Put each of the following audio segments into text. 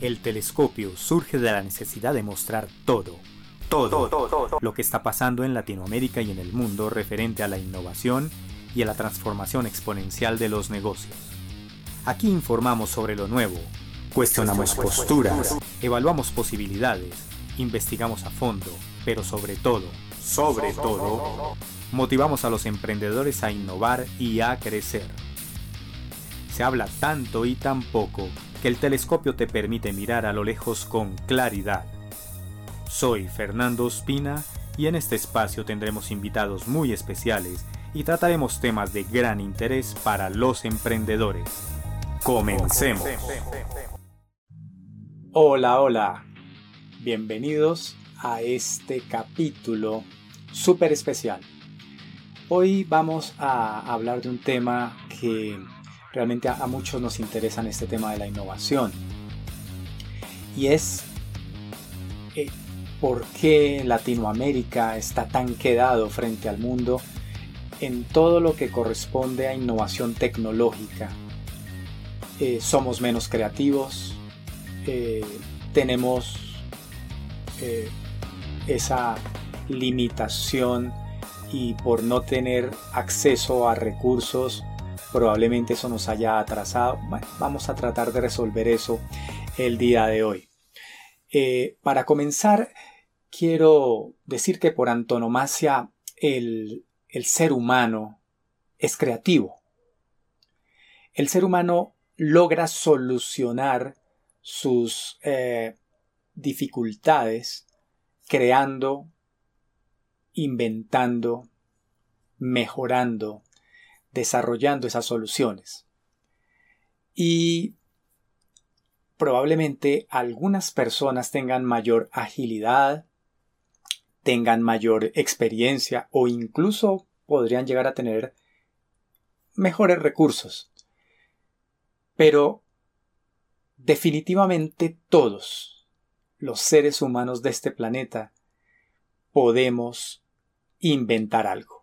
El telescopio surge de la necesidad de mostrar todo, todo, lo que está pasando en Latinoamérica y en el mundo referente a la innovación y a la transformación exponencial de los negocios. Aquí informamos sobre lo nuevo, cuestionamos posturas, evaluamos posibilidades, investigamos a fondo, pero sobre todo, sobre todo, motivamos a los emprendedores a innovar y a crecer. Se habla tanto y tan poco que el telescopio te permite mirar a lo lejos con claridad. Soy Fernando Espina y en este espacio tendremos invitados muy especiales y trataremos temas de gran interés para los emprendedores. Comencemos. Hola, hola. Bienvenidos a este capítulo súper especial. Hoy vamos a hablar de un tema que realmente a, muchos nos interesa este tema de la innovación. Y es eh, por qué Latinoamérica está tan quedado frente al mundo en todo lo que corresponde a innovación tecnológica. Eh, somos menos creativos, eh, tenemos esa limitación y por no tener acceso a recursos probablemente eso nos haya atrasado. vamos a tratar de resolver eso el día de hoy. Eh, para comenzar, quiero decir que por antonomasia el, ser humano es creativo. El ser humano logra solucionar sus eh, dificultades creando, inventando, mejorando, desarrollando esas soluciones. Y probablemente algunas personas tengan mayor agilidad, tengan mayor experiencia o incluso podrían llegar a tener mejores recursos. Pero definitivamente todos los seres humanos de este planeta podemos inventar algo.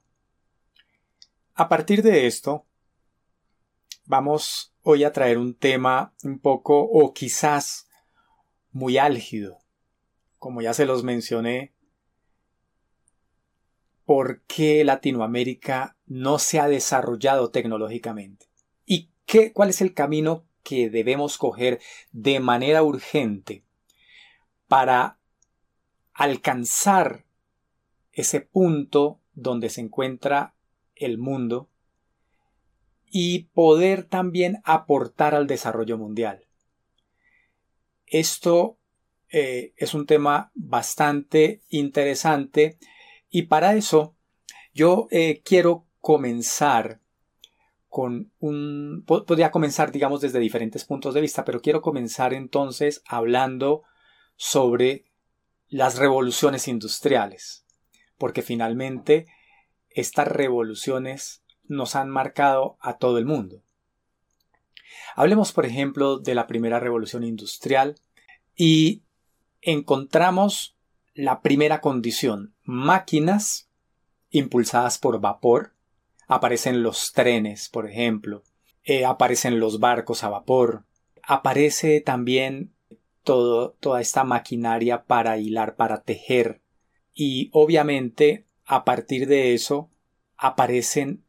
A partir de esto, vamos hoy a traer un tema un poco o quizás muy álgido. Como ya se los mencioné, ¿por qué Latinoamérica no se ha desarrollado tecnológicamente? ¿Y qué, cuál es el camino que debemos coger de manera urgente para alcanzar ese punto donde se encuentra el mundo y poder también aportar al desarrollo mundial. Esto eh, es un tema bastante interesante y para eso yo eh, quiero comenzar con un... Podría comenzar, digamos, desde diferentes puntos de vista, pero quiero comenzar entonces hablando sobre las revoluciones industriales, porque finalmente estas revoluciones nos han marcado a todo el mundo. Hablemos, por ejemplo, de la primera revolución industrial y encontramos la primera condición, máquinas impulsadas por vapor, aparecen los trenes, por ejemplo, eh, aparecen los barcos a vapor, aparece también toda esta maquinaria para hilar, para tejer, y obviamente a partir de eso aparecen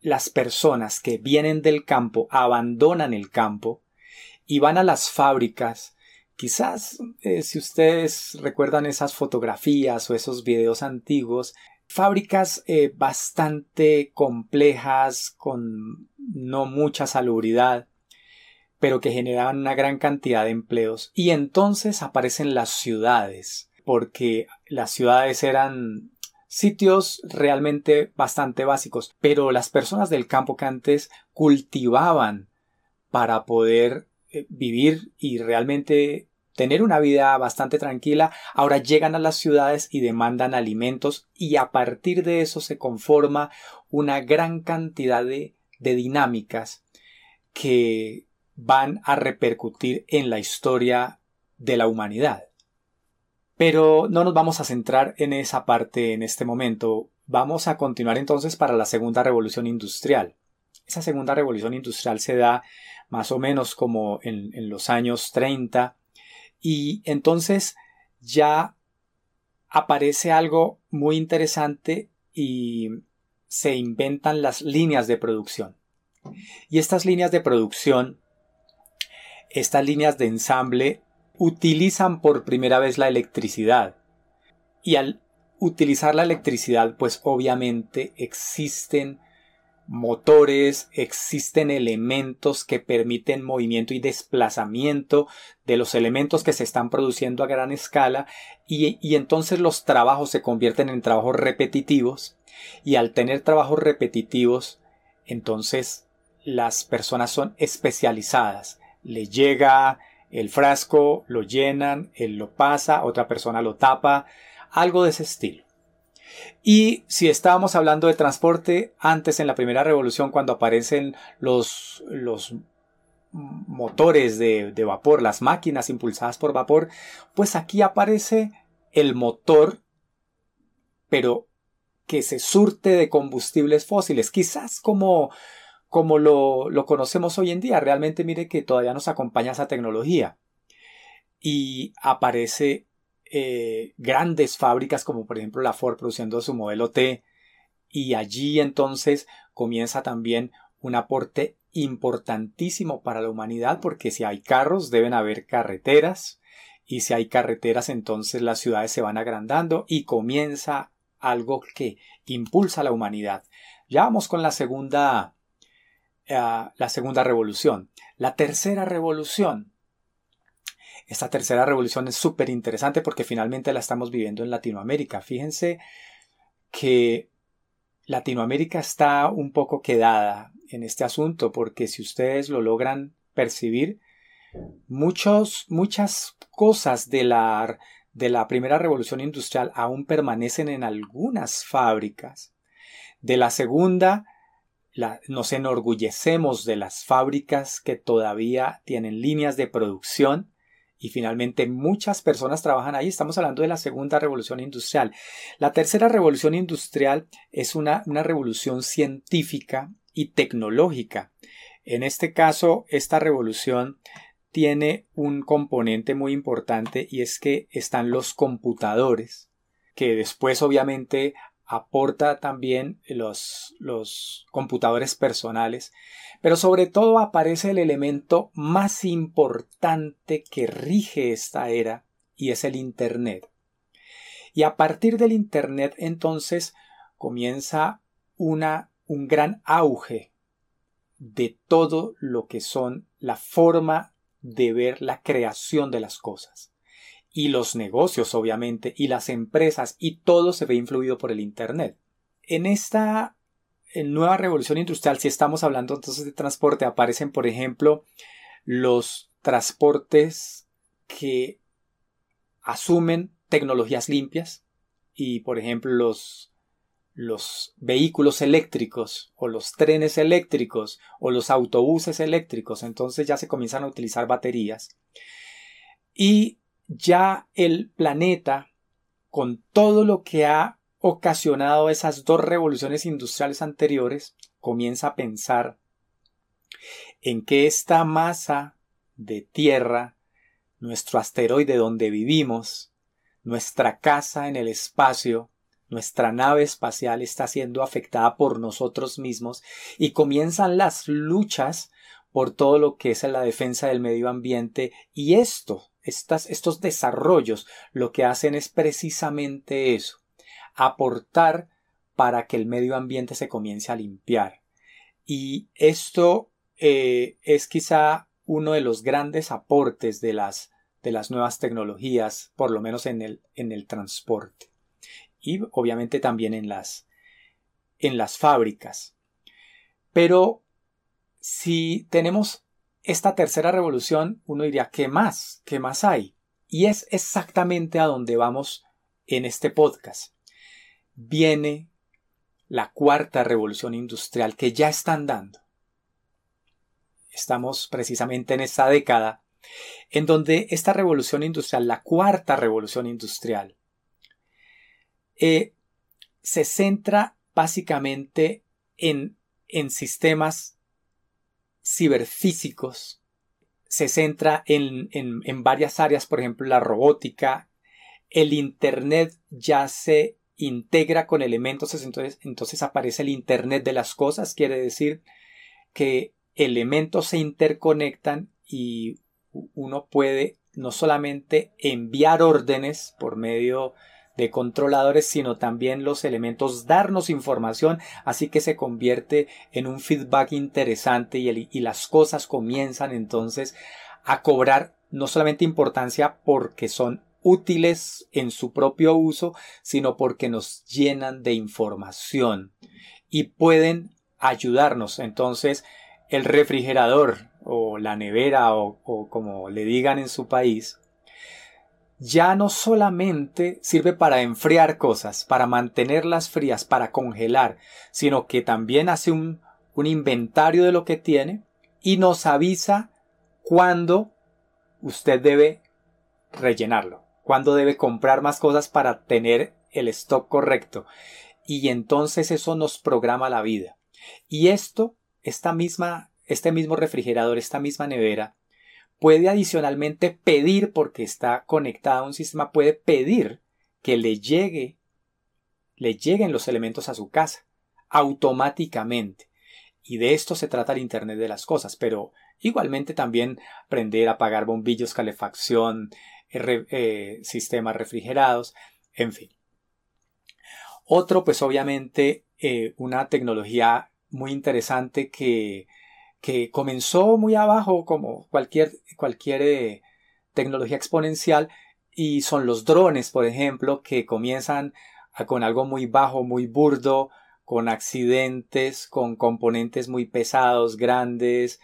las personas que vienen del campo, abandonan el campo y van a las fábricas. Quizás eh, si ustedes recuerdan esas fotografías o esos videos antiguos, fábricas eh, bastante complejas, con no mucha salubridad, pero que generaban una gran cantidad de empleos. Y entonces aparecen las ciudades, porque las ciudades eran sitios realmente bastante básicos, pero las personas del campo que antes cultivaban para poder eh, vivir y realmente tener una vida bastante tranquila, ahora llegan a las ciudades y demandan alimentos y a partir de eso se conforma una gran cantidad de, de dinámicas que van a repercutir en la historia de la humanidad. Pero no nos vamos a centrar en esa parte en este momento. Vamos a continuar entonces para la segunda revolución industrial. Esa segunda revolución industrial se da más o menos como en, los años 30 Y entonces ya aparece algo muy interesante y se inventan las líneas de producción. Y estas líneas de producción, estas líneas de ensamble, utilizan por primera vez la electricidad. Y al utilizar la electricidad, pues obviamente existen motores, existen elementos que permiten movimiento y desplazamiento de los elementos que se están produciendo a gran escala y, y, entonces los trabajos se convierten en trabajos repetitivos y al tener trabajos repetitivos entonces las personas son especializadas. Le llega el frasco, lo llenan, él lo pasa, otra persona lo tapa, algo de ese estilo. Y si estábamos hablando de transporte, antes en la primera revolución, cuando aparecen los, los motores de, de vapor, las máquinas impulsadas por vapor, pues aquí aparece el motor, pero que se surte de combustibles fósiles, quizás como, como lo, conocemos hoy en día. Realmente mire que todavía nos acompaña esa tecnología. Y aparece eh, grandes fábricas como por ejemplo la Ford produciendo su modelo T y allí entonces comienza también un aporte importantísimo para la humanidad porque si hay carros deben haber carreteras y si hay carreteras entonces las ciudades se van agrandando y comienza algo que impulsa a la humanidad. Ya vamos con la segunda eh, la segunda revolución. La tercera revolución esta tercera revolución es súper interesante porque finalmente la estamos viviendo en Latinoamérica. Fíjense que Latinoamérica está un poco quedada en este asunto porque si ustedes lo logran percibir, muchos, muchas cosas de la, de la primera revolución industrial aún permanecen en algunas fábricas. De la segunda, nos enorgullecemos de las fábricas que todavía tienen líneas de producción y finalmente muchas personas trabajan ahí. Estamos hablando de la segunda revolución industrial. La tercera revolución industrial es una, una revolución científica y tecnológica. En este caso, esta revolución tiene un componente muy importante y es que están los computadores, que después obviamente aporta también los, los computadores personales, pero sobre todo aparece el elemento más importante que rige esta era y es el Internet. Y a partir del Internet entonces comienza una, un gran auge de todo lo que son la forma de ver la creación de las cosas y los negocios, obviamente, y las empresas, y todo se ve influido por el Internet. En esta nueva revolución industrial, si estamos hablando entonces de transporte, aparecen, por ejemplo, los transportes que asumen tecnologías limpias y, por ejemplo, los, los vehículos eléctricos o los trenes eléctricos o los autobuses eléctricos, entonces ya se comienzan a utilizar baterías. Y ya el planeta, con todo lo que ha ocasionado esas dos revoluciones industriales anteriores, comienza a pensar en que esta masa de tierra, nuestro asteroide donde vivimos, nuestra casa en el espacio, nuestra nave espacial está siendo afectada por nosotros mismos y comienzan las luchas por todo lo que es la defensa del medio ambiente y esto estos desarrollos lo que hacen es precisamente eso, aportar para que el medio ambiente se comience a limpiar. Y esto eh, es quizá uno de los grandes aportes de las, de las nuevas tecnologías, por lo menos en el, en el transporte. Y obviamente también en las, en las fábricas. Pero si tenemos esta tercera revolución, uno diría, ¿qué más? ¿Qué más hay? Y es exactamente a donde vamos en este podcast. Viene la cuarta revolución industrial que ya están dando. Estamos precisamente en esta década en donde esta revolución industrial, la cuarta revolución industrial, eh, se centra básicamente en, en sistemas ciberfísicos se centra en, en, varias áreas, por ejemplo, la robótica. El Internet ya se integra con elementos, entonces, entonces aparece el Internet de las cosas, quiere decir que elementos se interconectan y uno puede no solamente enviar órdenes por medio de controladores, sino también los elementos darnos información, así que se convierte en un feedback interesante y, y las cosas comienzan entonces a cobrar no solamente importancia porque son útiles en su propio uso, sino porque nos llenan de información y pueden ayudarnos. Entonces, el refrigerador o la nevera o, como le digan en su país, ya no solamente sirve para enfriar cosas, para mantenerlas frías, para congelar, sino que también hace un, inventario de lo que tiene y nos avisa cuándo usted debe rellenarlo, cuándo debe comprar más cosas para tener el stock correcto. Y entonces eso nos programa la vida. Y esto, esta misma este mismo refrigerador, esta misma nevera, puede adicionalmente pedir, porque está conectada a un sistema, puede pedir que le llegue, le lleguen los elementos a su casa automáticamente. Y de esto se trata el Internet de las cosas, pero igualmente también aprender a apagar bombillos, calefacción, eh, sistemas refrigerados, en fin. Otro, pues obviamente, eh, una tecnología muy interesante que que comenzó muy abajo como cualquier, cualquier eh, tecnología exponencial y son los drones, por ejemplo, que comienzan con algo muy bajo, muy burdo, con accidentes, con componentes muy pesados, grandes,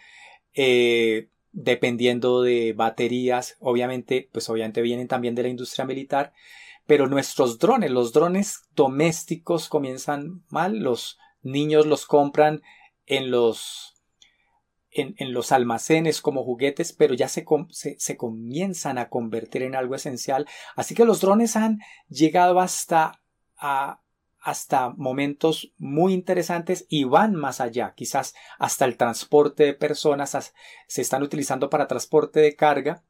eh, dependiendo de baterías, obviamente, pues obviamente vienen también de la industria militar, pero nuestros drones, los drones domésticos comienzan mal, los niños los compran en los en, los almacenes como juguetes, pero ya se, se, comienzan a convertir en algo esencial. Así que los drones han llegado hasta, a, hasta momentos muy interesantes y van más allá, quizás hasta el transporte de personas, se están utilizando para transporte de carga,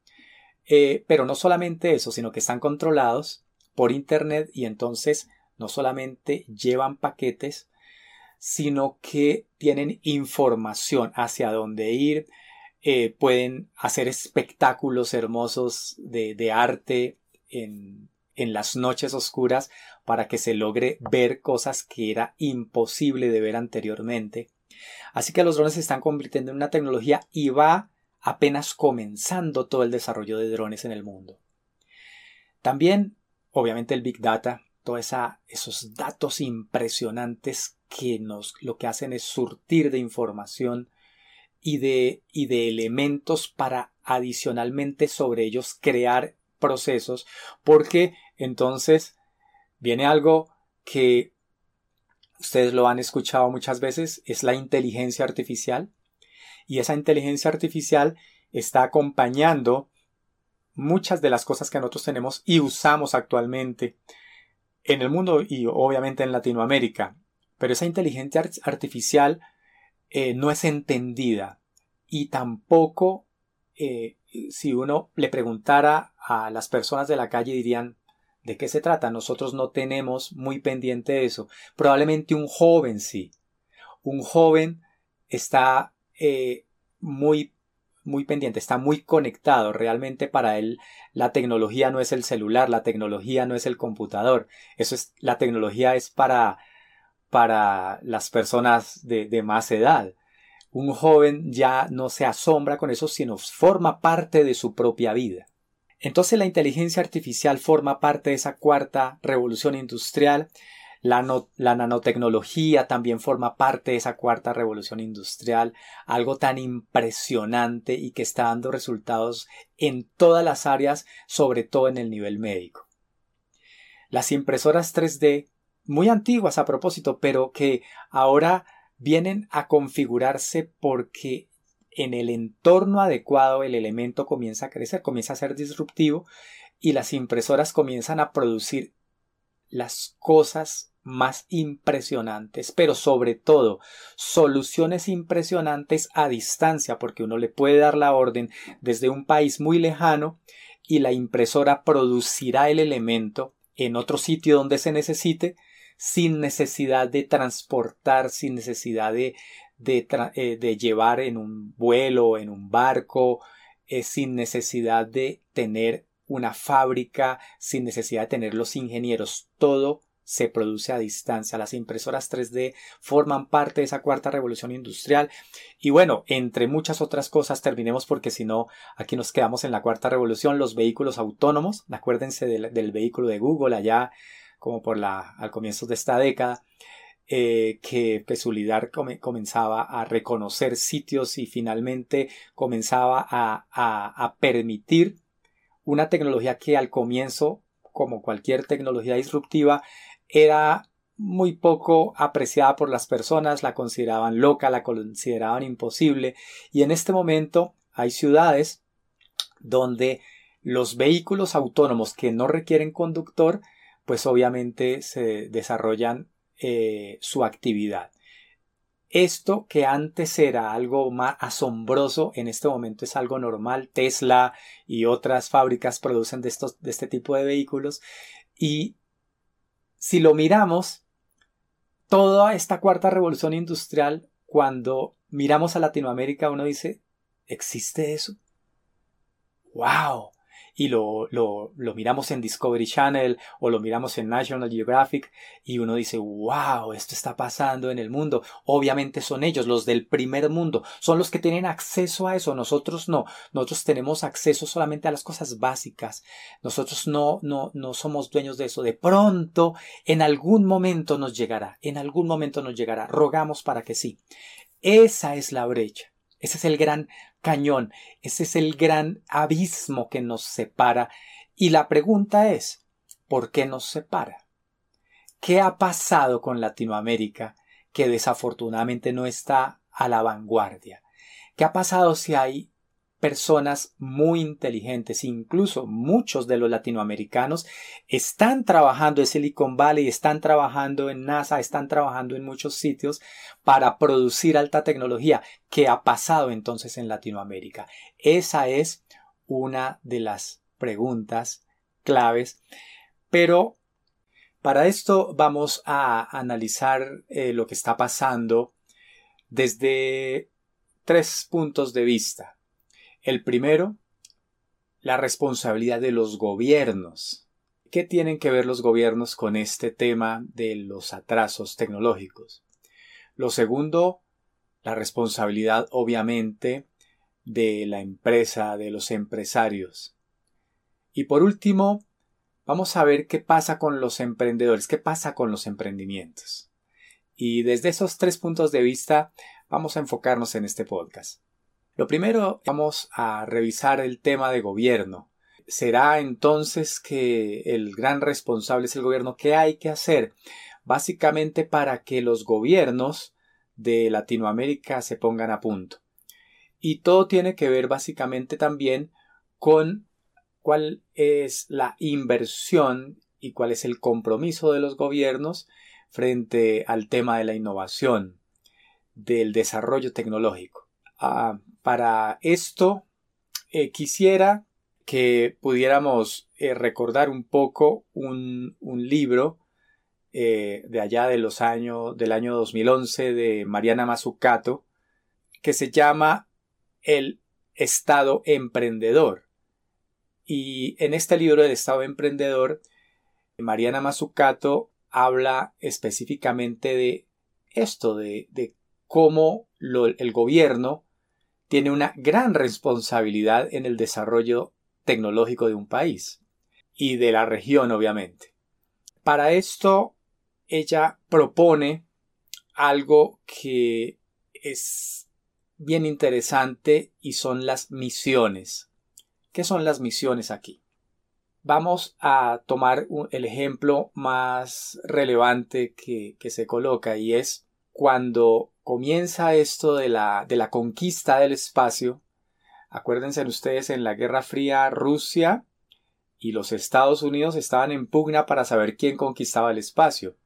eh, pero no solamente eso, sino que están controlados por Internet y entonces no solamente llevan paquetes, sino que tienen información hacia dónde ir, eh, pueden hacer espectáculos hermosos de, arte en, en las noches oscuras para que se logre ver cosas que era imposible de ver anteriormente. Así que los drones se están convirtiendo en una tecnología y va apenas comenzando todo el desarrollo de drones en el mundo. También, obviamente, el Big Data, todos esos datos impresionantes que nos lo que hacen es surtir de información y de, y de elementos para adicionalmente sobre ellos crear procesos porque entonces viene algo que ustedes lo han escuchado muchas veces es la inteligencia artificial y esa inteligencia artificial está acompañando muchas de las cosas que nosotros tenemos y usamos actualmente en el mundo y obviamente en Latinoamérica. Pero esa inteligencia artificial eh, no es entendida y tampoco eh, si uno le preguntara a las personas de la calle dirían ¿de qué se trata? Nosotros no tenemos muy pendiente eso. Probablemente un joven sí. Un joven está eh, muy muy pendiente, está muy conectado. Realmente para él la tecnología no es el celular, la tecnología no es el computador. Eso es, la tecnología es para para las personas de, más edad. Un joven ya no se asombra con eso, sino forma parte de su propia vida. Entonces la inteligencia artificial forma parte de esa cuarta revolución industrial. La, nanotecnología también forma parte de esa cuarta revolución industrial, algo tan impresionante y que está dando resultados en todas las áreas, sobre todo en el nivel médico. Las impresoras 3D muy antiguas a propósito, pero que ahora vienen a configurarse porque en el entorno adecuado el elemento comienza a crecer, comienza a ser disruptivo y las impresoras comienzan a producir las cosas más impresionantes, pero sobre todo soluciones impresionantes a distancia, porque uno le puede dar la orden desde un país muy lejano y la impresora producirá el elemento en otro sitio donde se necesite sin necesidad de transportar, sin necesidad de, eh, llevar en un vuelo, en un barco, eh, sin necesidad de tener una fábrica, sin necesidad de tener los ingenieros. Todo se produce a distancia. Las impresoras 3D forman parte de esa cuarta revolución industrial. Y bueno, entre muchas otras cosas, terminemos porque si no, aquí nos quedamos en la cuarta revolución, los vehículos autónomos. Acuérdense del, vehículo de Google allá, como por la, al comienzo de esta década. Eh, que, que, su lidar comenzaba a reconocer sitios y finalmente comenzaba a, a permitir una tecnología que al comienzo, como cualquier tecnología disruptiva, era muy poco apreciada por las personas, la consideraban loca, la consideraban imposible y en este momento hay ciudades donde los vehículos autónomos que no requieren conductor pues obviamente se desarrollan eh, su actividad. Esto que antes era algo más asombroso, en este momento es algo normal. Tesla y otras fábricas producen de, estos, de este tipo de vehículos y si lo miramos, toda esta cuarta revolución industrial, cuando miramos a Latinoamérica, uno dice, ¿existe eso? ¡Wow! Y lo, lo, lo, miramos en Discovery Channel o lo miramos en National Geographic y uno dice, wow, esto está pasando en el mundo. Obviamente son ellos, los del primer mundo, son los que tienen acceso a eso, nosotros no, nosotros tenemos acceso solamente a las cosas básicas, nosotros no, no, no somos dueños de eso. De pronto, en algún momento nos llegará, en algún momento nos llegará, rogamos para que sí. Esa es la brecha. Ese es el gran cañón, ese es el gran abismo que nos separa. Y la pregunta es, ¿por qué nos separa? ¿Qué ha pasado con Latinoamérica que desafortunadamente no está a la vanguardia? ¿Qué ha pasado si hay personas muy inteligentes, incluso muchos de los latinoamericanos están trabajando en Silicon Valley, están trabajando en NASA, están trabajando en muchos sitios para producir alta tecnología. ¿Qué ha pasado entonces en Latinoamérica? Esa es una de las preguntas claves, pero para esto vamos a analizar eh, lo que está pasando desde tres puntos de vista. El primero, la responsabilidad de los gobiernos. ¿Qué tienen que ver los gobiernos con este tema de los atrasos tecnológicos? Lo segundo, la responsabilidad obviamente de la empresa, de los empresarios. Y por último, vamos a ver qué pasa con los emprendedores, qué pasa con los emprendimientos. Y desde esos tres puntos de vista vamos a enfocarnos en este podcast. Lo primero, vamos a revisar el tema de gobierno. ¿Será entonces que el gran responsable es el gobierno? ¿Qué hay que hacer? Básicamente para que los gobiernos de Latinoamérica se pongan a punto. Y todo tiene que ver básicamente también con cuál es la inversión y cuál es el compromiso de los gobiernos frente al tema de la innovación, del desarrollo tecnológico. Ah, para esto eh, quisiera que pudiéramos eh, recordar un poco un, libro eh, de allá de los años del año 2011 de Mariana Mazzucato que se llama El Estado Emprendedor. Y en este libro del Estado Emprendedor, Mariana Mazzucato habla específicamente de esto, de, de cómo el gobierno tiene una gran responsabilidad en el desarrollo tecnológico de un país y de la región, obviamente. Para esto, ella propone algo que es bien interesante y son las misiones. ¿Qué son las misiones aquí? Vamos a tomar el ejemplo más relevante que, que se coloca y es cuando comienza esto de la, de la conquista del espacio, acuérdense ustedes en la Guerra Fría Rusia y los Estados Unidos estaban en pugna para saber quién conquistaba el espacio.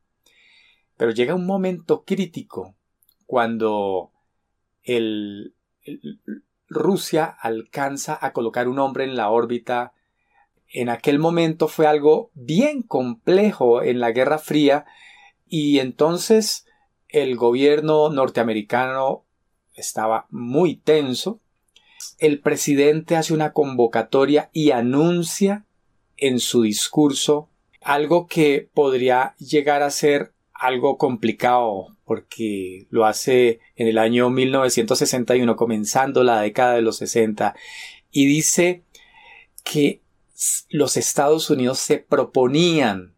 Pero llega un momento crítico cuando el, Rusia alcanza a colocar un hombre en la órbita. En aquel momento fue algo bien complejo en la Guerra Fría y entonces el gobierno norteamericano estaba muy tenso. El presidente hace una convocatoria y anuncia en su discurso algo que podría llegar a ser algo complicado porque lo hace en el año 1961, comenzando la década de los 60, y dice que los Estados Unidos se proponían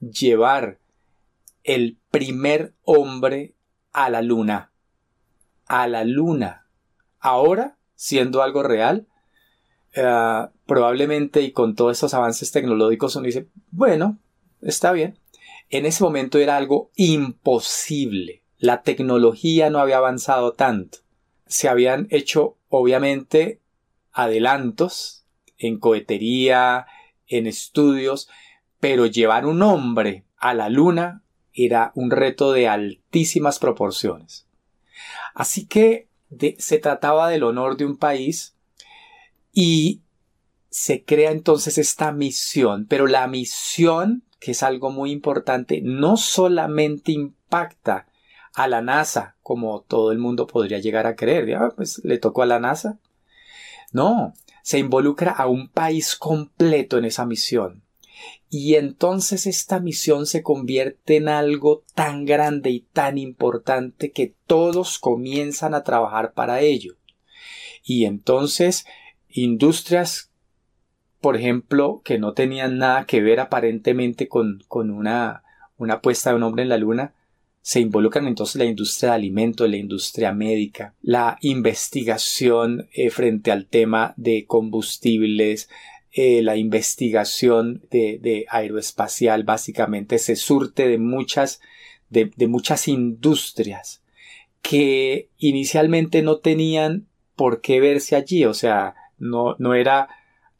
llevar el primer hombre a la luna. A la luna. Ahora, siendo algo real, eh, probablemente y con todos estos avances tecnológicos uno dice, bueno, está bien. En ese momento era algo imposible. La tecnología no había avanzado tanto. Se habían hecho, obviamente, adelantos en cohetería, en estudios, pero llevar un hombre a la luna era un reto de altísimas proporciones. Así que se trataba del honor de un país y se crea entonces esta misión, pero la misión, que es algo muy importante, no solamente impacta a la NASA, como todo el mundo podría llegar a creer, ya, pues le tocó a la NASA. No, se involucra a un país completo en esa misión. Y entonces esta misión se convierte en algo tan grande y tan importante que todos comienzan a trabajar para ello. Y entonces industrias, por ejemplo, que no tenían nada que ver aparentemente con, con una, una puesta de un hombre en la luna, se involucran entonces la industria de alimentos, la industria médica, la investigación eh, frente al tema de combustibles, eh, la investigación de, aeroespacial básicamente se surte de muchas, de muchas industrias que inicialmente no tenían por qué verse allí, o sea, no, no era,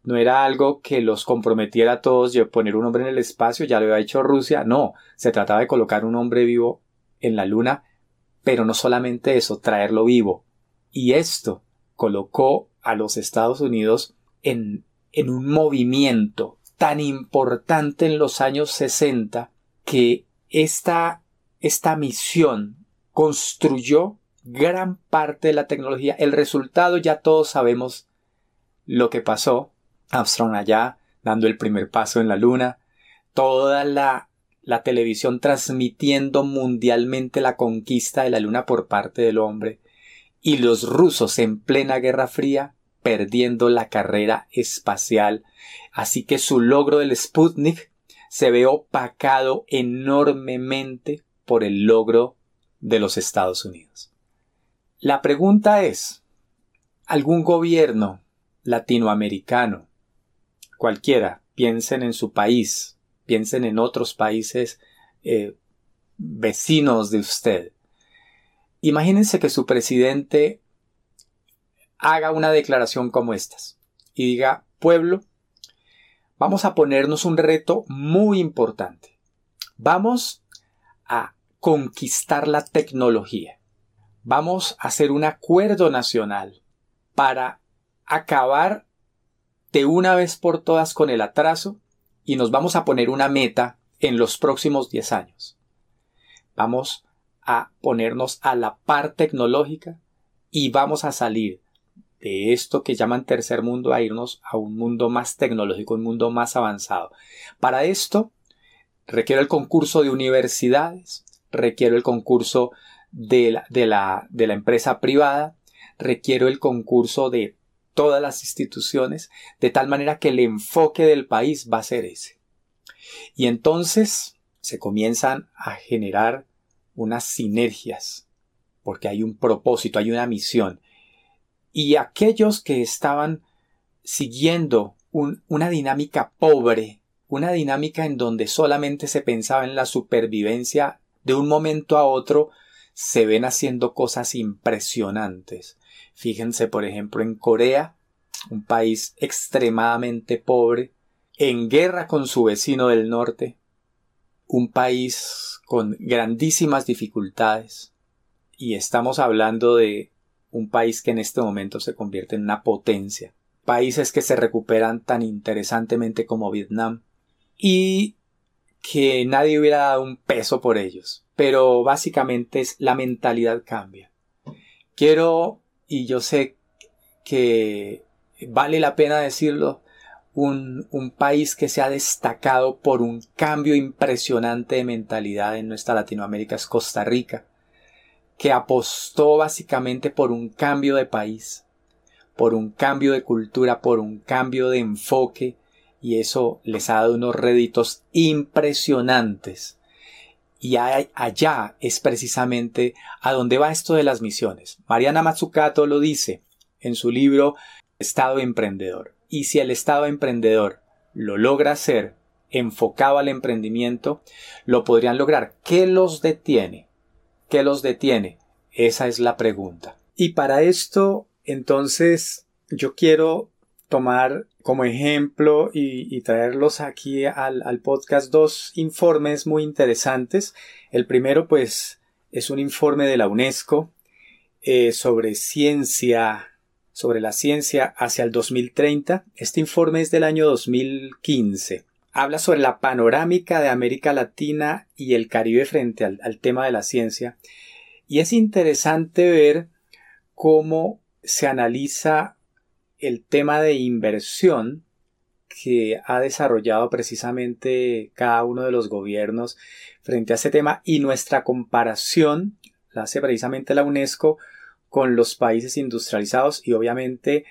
no era algo que los comprometiera a todos de poner un hombre en el espacio, ya lo había hecho Rusia, no, se trataba de colocar un hombre vivo en la luna, pero no solamente eso, traerlo vivo. Y esto colocó a los Estados Unidos en, en un movimiento tan importante en los años 60 que esta, esta misión construyó gran parte de la tecnología. El resultado ya todos sabemos lo que pasó, Armstrong allá dando el primer paso en la luna, toda la, la televisión transmitiendo mundialmente la conquista de la luna por parte del hombre, y los rusos en plena Guerra Fría perdiendo la carrera espacial, así que su logro del Sputnik se ve opacado enormemente por el logro de los Estados Unidos. La pregunta es, ¿algún gobierno latinoamericano, cualquiera, piensen en su país, piensen en otros países eh, vecinos de usted. Imagínense que su presidente haga una declaración como estas y diga, pueblo, vamos a ponernos un reto muy importante. Vamos a conquistar la tecnología. Vamos a hacer un acuerdo nacional para acabar de una vez por todas con el atraso y nos vamos a poner una meta en los próximos 10 años. Vamos a ponernos a la par tecnológica y vamos a salir de esto que llaman tercer mundo a irnos a un mundo más tecnológico, un mundo más avanzado. Para esto requiero el concurso de universidades, requiero el concurso de la, de la, de la empresa privada, requiero el concurso de todas las instituciones, de tal manera que el enfoque del país va a ser ese. Y entonces se comienzan a generar unas sinergias, porque hay un propósito, hay una misión. Y aquellos que estaban siguiendo una dinámica pobre, una dinámica en donde solamente se pensaba en la supervivencia de un momento a otro, se ven haciendo cosas impresionantes. Fíjense, por ejemplo, en Corea, un país extremadamente pobre, en guerra con su vecino del norte, un país con grandísimas dificultades y estamos hablando de un país que en este momento se convierte en una potencia, países que se recuperan tan interesantemente como Vietnam y que nadie hubiera dado un peso por ellos, pero básicamente es la mentalidad cambia. Quiero, y yo sé que vale la pena decirlo, un, un, país que se ha destacado por un cambio impresionante de mentalidad en nuestra Latinoamérica es Costa Rica, que apostó básicamente por un cambio de país, por un cambio de cultura, por un cambio de enfoque, y eso les ha dado unos réditos impresionantes. Y allá es precisamente a donde va esto de las misiones. Mariana Mazzucato lo dice en su libro Estado Emprendedor. Y si el Estado emprendedor lo logra hacer enfocado al emprendimiento, lo podrían lograr. ¿Qué los detiene? ¿Qué los detiene? Esa es la pregunta. Y para esto, entonces, yo quiero tomar como ejemplo y, traerlos aquí al, podcast dos informes muy interesantes. El primero, pues, es un informe de la UNESCO eh, sobre ciencia sobre la ciencia hacia el 2030. Este informe es del año 2015. Habla sobre la panorámica de América Latina y el Caribe frente al, tema de la ciencia. Y es interesante ver cómo se analiza el tema de inversión que ha desarrollado precisamente cada uno de los gobiernos frente a ese tema y nuestra comparación la hace precisamente la UNESCO con los países industrializados y obviamente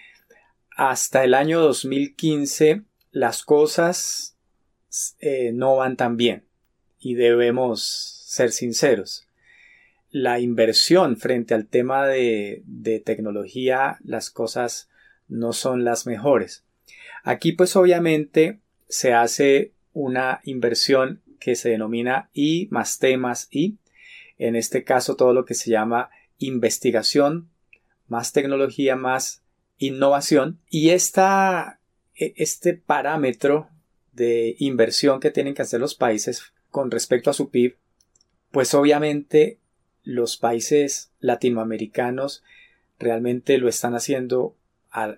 hasta el año 2015 las cosas eh, no van tan bien y debemos ser sinceros. La inversión frente al tema de, de tecnología, las cosas no son las mejores. Aquí pues obviamente se hace una inversión que se denomina I más T más I. En este caso todo lo que se llama investigación, más tecnología, más innovación. Y esta, e, este parámetro de inversión que tienen que hacer los países con respecto a su PIB, pues obviamente los países latinoamericanos realmente lo están haciendo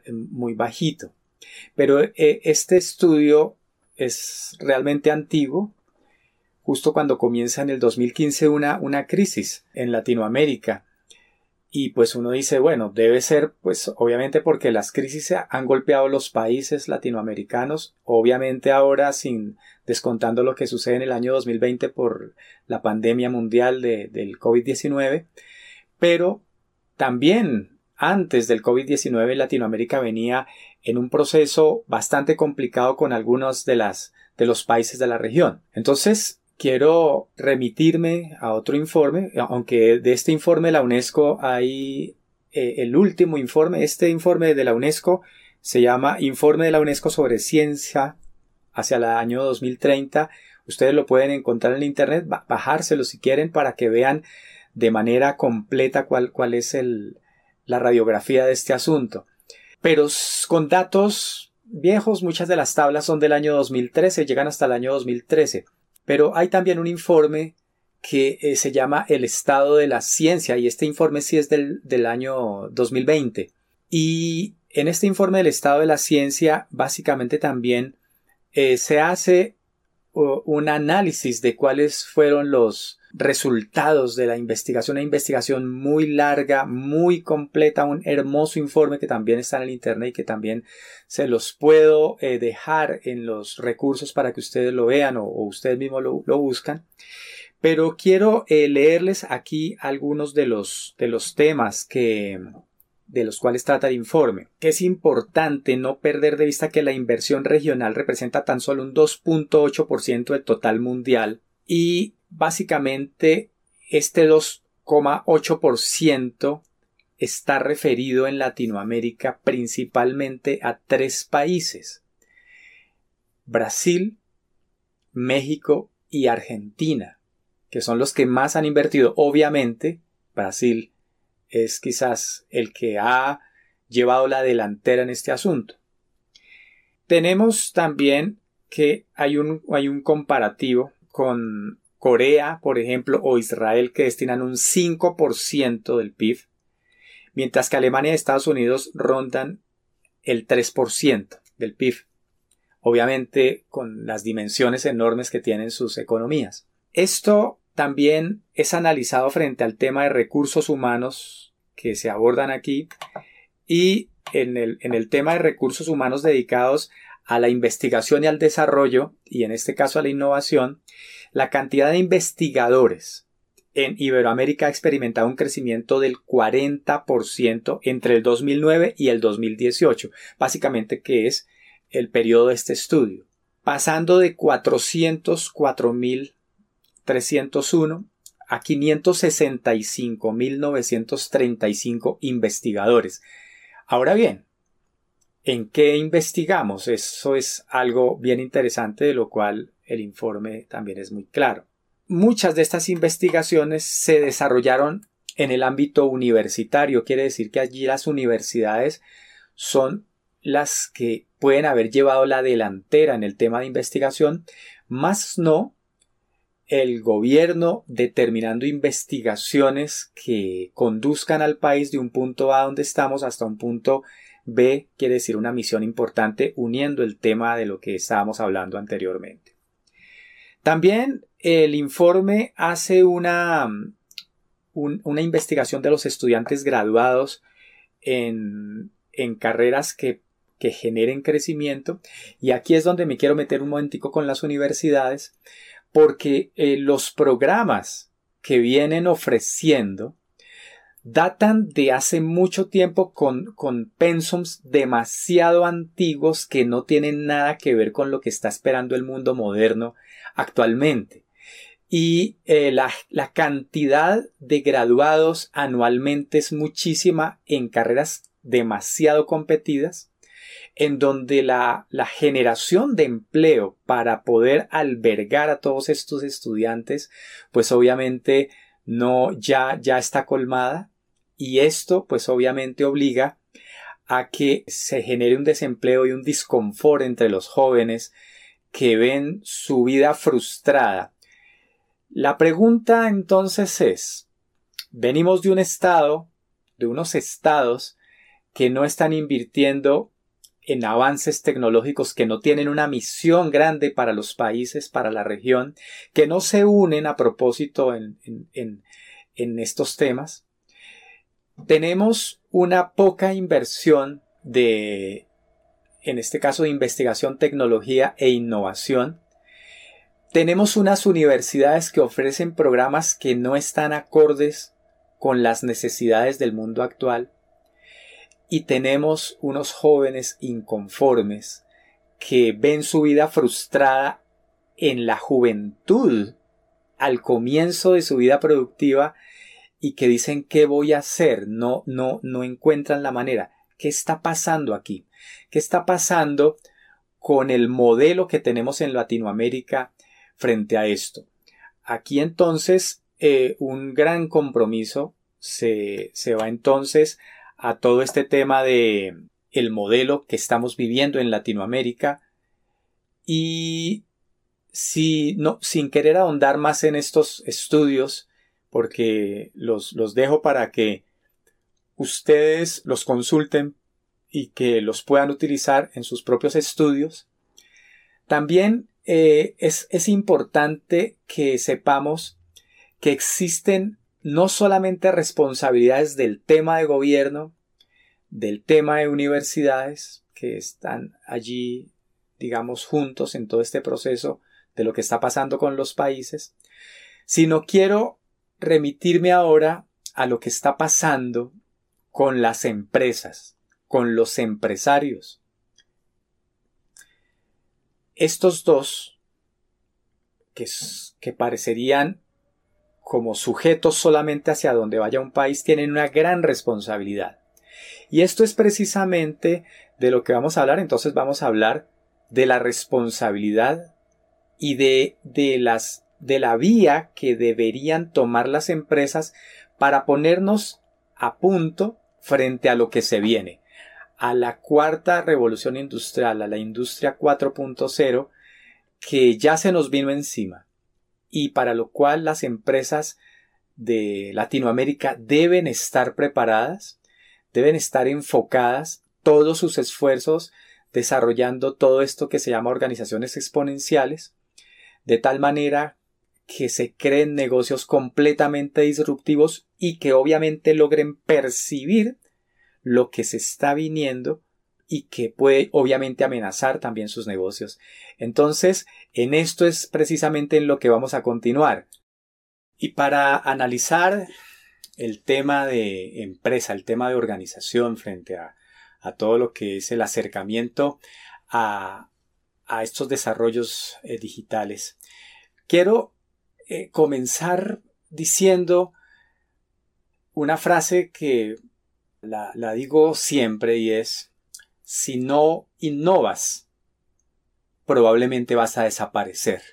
muy bajito. Pero e, este estudio es realmente antiguo, justo cuando comienza en el 2015 una, una crisis en Latinoamérica y pues uno dice, bueno, debe ser pues obviamente porque las crisis han golpeado los países latinoamericanos, obviamente ahora sin descontando lo que sucede en el año 2020 por la pandemia mundial de, del COVID-19, pero también antes del COVID-19 Latinoamérica venía en un proceso bastante complicado con algunos de las de los países de la región. Entonces, quiero remitirme a otro informe, aunque de este informe la UNESCO hay eh, el último informe, este informe de la UNESCO se llama Informe de la UNESCO sobre ciencia hacia el año 2030. Ustedes lo pueden encontrar en internet, bajárselo si quieren para que vean de manera completa cuál, es la radiografía de este asunto. Pero con datos viejos, muchas de las tablas son del año 2013, llegan hasta el año 2013. Pero hay también un informe que eh, se llama El estado de la ciencia y este informe sí es del, del año 2020. Y en este informe del estado de la ciencia básicamente también eh, se hace un análisis de cuáles fueron los resultados de la investigación, una investigación muy larga, muy completa, un hermoso informe que también está en el internet y que también se los puedo eh, dejar en los recursos para que ustedes lo vean o, ustedes mismos lo, buscan. Pero quiero eh, leerles aquí algunos de los, de los temas que, de los cuales trata el informe. Es importante no perder de vista que la inversión regional representa tan solo un 2.8% del total mundial y básicamente este 2,8% está referido en Latinoamérica principalmente a tres países. Brasil, México y Argentina, que son los que más han invertido. Obviamente, Brasil es quizás el que ha llevado la delantera en este asunto. Tenemos también que hay un, hay un comparativo con Corea, por ejemplo, o Israel, que destinan un 5% del PIB, mientras que Alemania y Estados Unidos rondan el 3% del PIB, obviamente con las dimensiones enormes que tienen sus economías. Esto también es analizado frente al tema de recursos humanos que se abordan aquí y en el, en el tema de recursos humanos dedicados a la investigación y al desarrollo, y en este caso a la innovación, la cantidad de investigadores en Iberoamérica ha experimentado un crecimiento del 40% entre el 2009 y el 2018, básicamente que es el periodo de este estudio, pasando de 404.301 a 565.935 investigadores. Ahora bien, ¿en qué investigamos? Eso es algo bien interesante de lo cual el informe también es muy claro. Muchas de estas investigaciones se desarrollaron en el ámbito universitario, quiere decir que allí las universidades son las que pueden haber llevado la delantera en el tema de investigación, más no el gobierno determinando investigaciones que conduzcan al país de un punto A donde estamos hasta un punto B, quiere decir una misión importante uniendo el tema de lo que estábamos hablando anteriormente. También el informe hace una, una investigación de los estudiantes graduados en, en carreras que, que, generen crecimiento. Y aquí es donde me quiero meter un momentico con las universidades porque eh, los programas que vienen ofreciendo datan de hace mucho tiempo con, con pensums demasiado antiguos que no tienen nada que ver con lo que está esperando el mundo moderno actualmente. Y eh, la, la cantidad de graduados anualmente es muchísima en carreras demasiado competidas en donde la, la, generación de empleo para poder albergar a todos estos estudiantes, pues obviamente no ya, ya está colmada y esto pues obviamente obliga a que se genere un desempleo y un disconfort entre los jóvenes que ven su vida frustrada. La pregunta entonces es, venimos de un estado, de unos estados que no están invirtiendo en avances tecnológicos que no tienen una misión grande para los países, para la región, que no se unen a propósito en, en, en estos temas. Tenemos una poca inversión de, en este caso, de investigación, tecnología e innovación. Tenemos unas universidades que ofrecen programas que no están acordes con las necesidades del mundo actual y tenemos unos jóvenes inconformes que ven su vida frustrada en la juventud, al comienzo de su vida productiva y que dicen qué voy a hacer, no no no encuentran la manera. ¿Qué está pasando aquí? ¿Qué está pasando con el modelo que tenemos en Latinoamérica frente a esto? Aquí entonces eh, un gran compromiso se, se va entonces a todo este tema de el modelo que estamos viviendo en Latinoamérica y si no sin querer ahondar más en estos estudios porque los, los dejo para que ustedes los consulten y que los puedan utilizar en sus propios estudios. También eh, es, es importante que sepamos que existen no solamente responsabilidades del tema de gobierno, del tema de universidades, que están allí, digamos, juntos en todo este proceso de lo que está pasando con los países, sino quiero remitirme ahora a lo que está pasando con las empresas, con los empresarios. Estos dos, que, que parecerían como sujetos solamente hacia donde vaya un país tienen una gran responsabilidad. Y esto es precisamente de lo que vamos a hablar. Entonces vamos a hablar de la responsabilidad y de, de las de la vía que deberían tomar las empresas para ponernos a punto frente a lo que se viene, a la cuarta revolución industrial, a la industria 4.0 que ya se nos vino encima y para lo cual las empresas de Latinoamérica deben estar preparadas, deben estar enfocadas todos sus esfuerzos desarrollando todo esto que se llama organizaciones exponenciales, de tal manera que se creen negocios completamente disruptivos y que obviamente logren percibir lo que se está viniendo y que puede obviamente amenazar también sus negocios. Entonces, en esto es precisamente en lo que vamos a continuar. Y para analizar el tema de empresa, el tema de organización frente a, todo lo que es el acercamiento a, estos desarrollos eh, digitales, quiero eh, comenzar diciendo una frase que la digo siempre y es si no innovas, probablemente vas a desaparecer.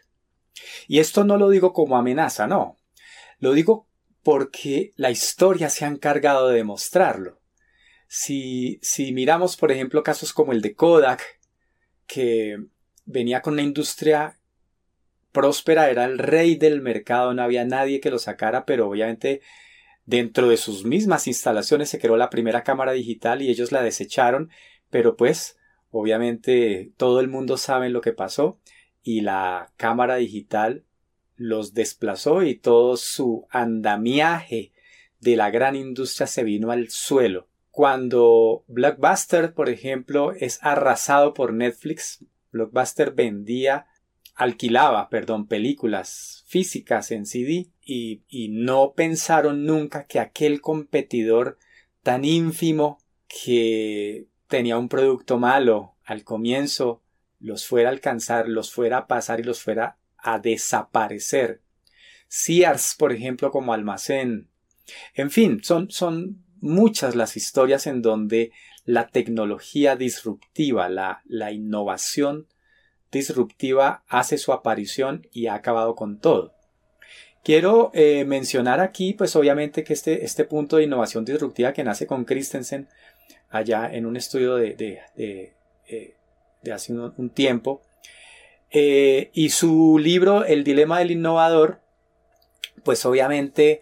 Y esto no lo digo como amenaza, no. Lo digo porque la historia se ha encargado de demostrarlo. Si, si miramos, por ejemplo, casos como el de Kodak, que venía con una industria próspera, era el rey del mercado, no había nadie que lo sacara, pero obviamente dentro de sus mismas instalaciones se creó la primera cámara digital y ellos la desecharon pero pues, obviamente, todo el mundo sabe lo que pasó y la cámara digital los desplazó y todo su andamiaje de la gran industria se vino al suelo. Cuando Blockbuster, por ejemplo, es arrasado por Netflix, Blockbuster vendía, alquilaba, perdón, películas físicas en CD y, no pensaron nunca que aquel competidor tan ínfimo que tenía un producto malo al comienzo, los fuera a alcanzar, los fuera a pasar y los fuera a desaparecer. Sears, por ejemplo, como almacén. En fin, son, son muchas las historias en donde la tecnología disruptiva, la, la innovación disruptiva hace su aparición y ha acabado con todo. Quiero eh, mencionar aquí, pues obviamente que este, este punto de innovación disruptiva que nace con Christensen allá en un estudio de, de, eh, hace un, tiempo. Eh, y su libro El dilema del innovador, pues obviamente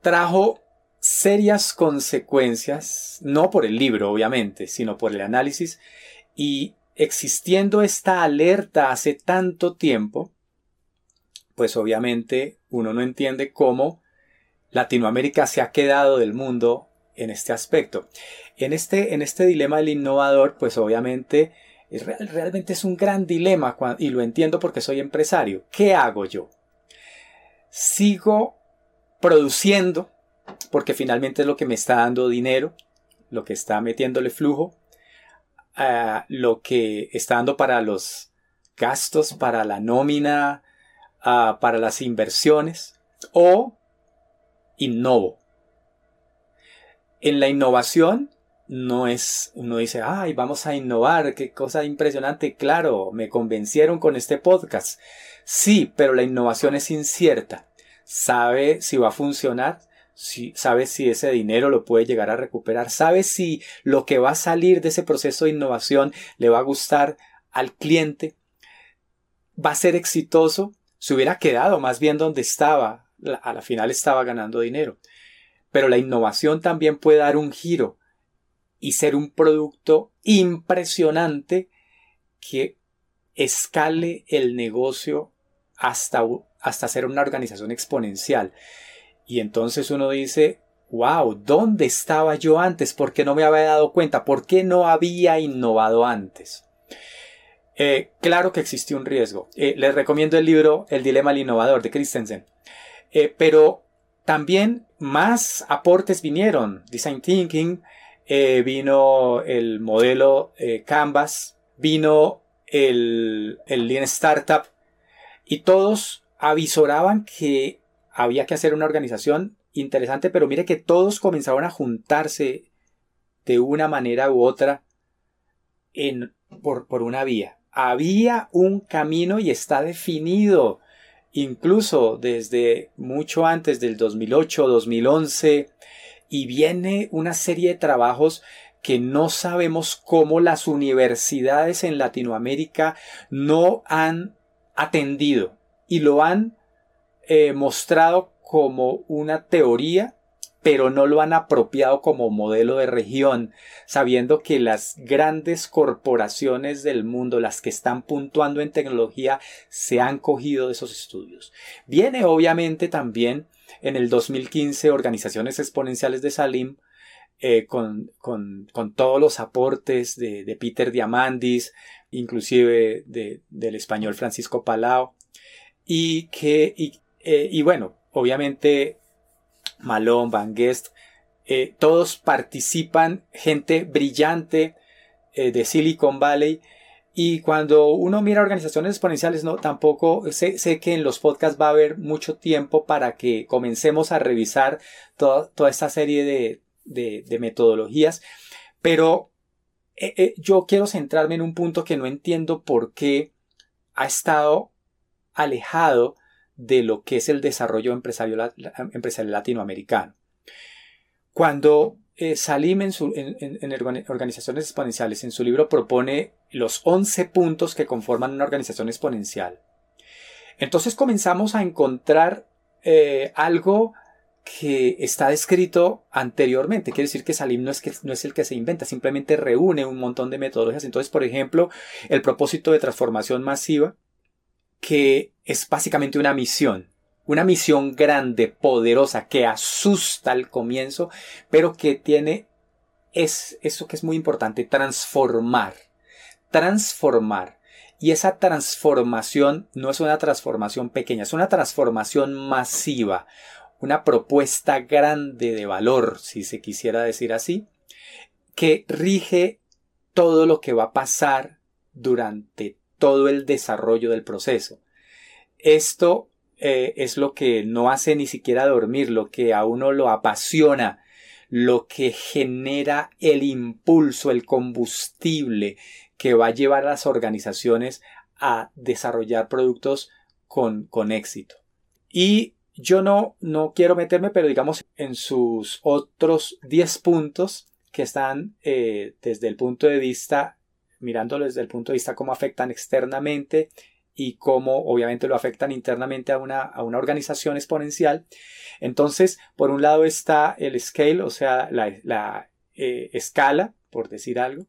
trajo serias consecuencias, no por el libro obviamente, sino por el análisis, y existiendo esta alerta hace tanto tiempo, pues obviamente uno no entiende cómo Latinoamérica se ha quedado del mundo en este aspecto. En este, en este dilema del innovador, pues obviamente es, realmente es un gran dilema y lo entiendo porque soy empresario. ¿Qué hago yo? Sigo produciendo porque finalmente es lo que me está dando dinero, lo que está metiéndole flujo, ah, lo que está dando para los gastos, para la nómina, ah, para las inversiones, o innovo en la innovación no es, uno dice, ay, vamos a innovar, qué cosa impresionante, claro, me convencieron con este podcast. Sí, pero la innovación es incierta. Sabe si va a funcionar, si, sabe si ese dinero lo puede llegar a recuperar, sabe si lo que va a salir de ese proceso de innovación le va a gustar al cliente, va a ser exitoso, se hubiera quedado más bien donde estaba, a la final estaba ganando dinero. Pero la innovación también puede dar un giro y ser un producto impresionante que escale el negocio hasta, hasta ser una organización exponencial. Y entonces uno dice, wow, ¿dónde estaba yo antes? ¿Por qué no me había dado cuenta? ¿Por qué no había innovado antes? Eh, claro que existió un riesgo. Eh, les recomiendo el libro El dilema del innovador de Christensen. Eh, pero también más aportes vinieron. Design Thinking, vino el modelo Canvas, vino el, el Lean Startup y todos avisoraban que había que hacer una organización interesante, pero mire que todos comenzaron a juntarse de una manera u otra en, por, por una vía. Había un camino y está definido incluso desde mucho antes del 2008, 2011, y viene una serie de trabajos que no sabemos cómo las universidades en Latinoamérica no han atendido. y lo han eh, mostrado como una teoría pero no lo han apropiado como modelo de región, sabiendo que las grandes corporaciones del mundo, las que están puntuando en tecnología, se han cogido de esos estudios. Viene obviamente también en el 2015 Organizaciones Exponenciales de Salim, eh, con, todos los aportes de, Peter Diamandis, inclusive del español Francisco Palau, y que, eh, y bueno, obviamente Malone, Van Guest, eh, todos participan, gente brillante eh, de Silicon Valley. Y cuando uno mira organizaciones exponenciales, no, tampoco sé, sé, que en los podcasts va a haber mucho tiempo para que comencemos a revisar toda, toda esta serie de, de, metodologías. Pero yo quiero centrarme en un punto que no entiendo por qué ha estado alejado de lo que es el desarrollo empresarial, latinoamericano. Cuando eh, Salim en, Organizaciones Exponenciales en su libro propone los 11 puntos que conforman una organización exponencial, entonces comenzamos a encontrar eh, algo que está descrito anteriormente. Quiere decir que Salim no es, que, no es el que se inventa, simplemente reúne un montón de metodologías. Entonces, por ejemplo, el propósito de transformación masiva que es básicamente una misión, una misión grande, poderosa, que asusta al comienzo, pero que tiene es eso que es muy importante, transformar, transformar. Y esa transformación no es una transformación pequeña, es una transformación masiva, una propuesta grande de valor, si se quisiera decir así, que rige todo lo que va a pasar durante todo el desarrollo del proceso. Esto eh, es lo que no hace ni siquiera dormir, lo que a uno lo apasiona, lo que genera el impulso, el combustible que va a llevar a las organizaciones a desarrollar productos con, con éxito. Y yo no, no quiero meterme, pero digamos en sus otros 10 puntos que están eh, desde el punto de vista mirándolo desde el punto de vista cómo afectan externamente y cómo obviamente lo afectan internamente a una, a una organización exponencial. Entonces, por un lado está el scale, o sea, la, eh, escala, por decir algo,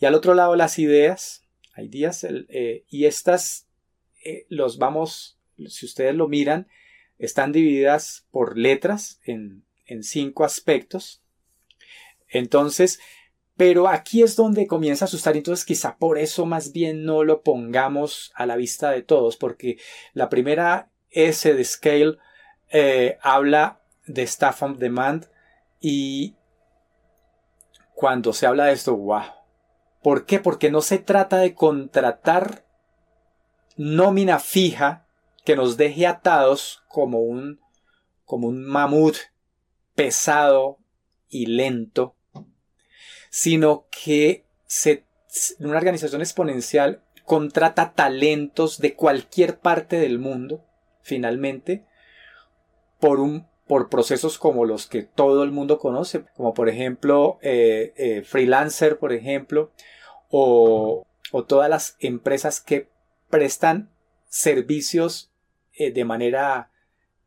y al otro lado las ideas, hay días, eh, y estas eh, los vamos, si ustedes lo miran, están divididas por letras en, en cinco aspectos. Entonces, pero aquí es donde comienza a asustar, entonces quizá por eso más bien no lo pongamos a la vista de todos, porque la primera S de Scale eh, habla de Staff on Demand y cuando se habla de esto, wow. ¿Por qué? Porque no se trata de contratar nómina fija que nos deje atados como un, como un mamut pesado y lento sino que una organización exponencial contrata talentos de cualquier parte del mundo, finalmente, por, un, por procesos como los que todo el mundo conoce, como por ejemplo eh, eh, freelancer, por ejemplo, o, o, todas las empresas que prestan servicios eh, de manera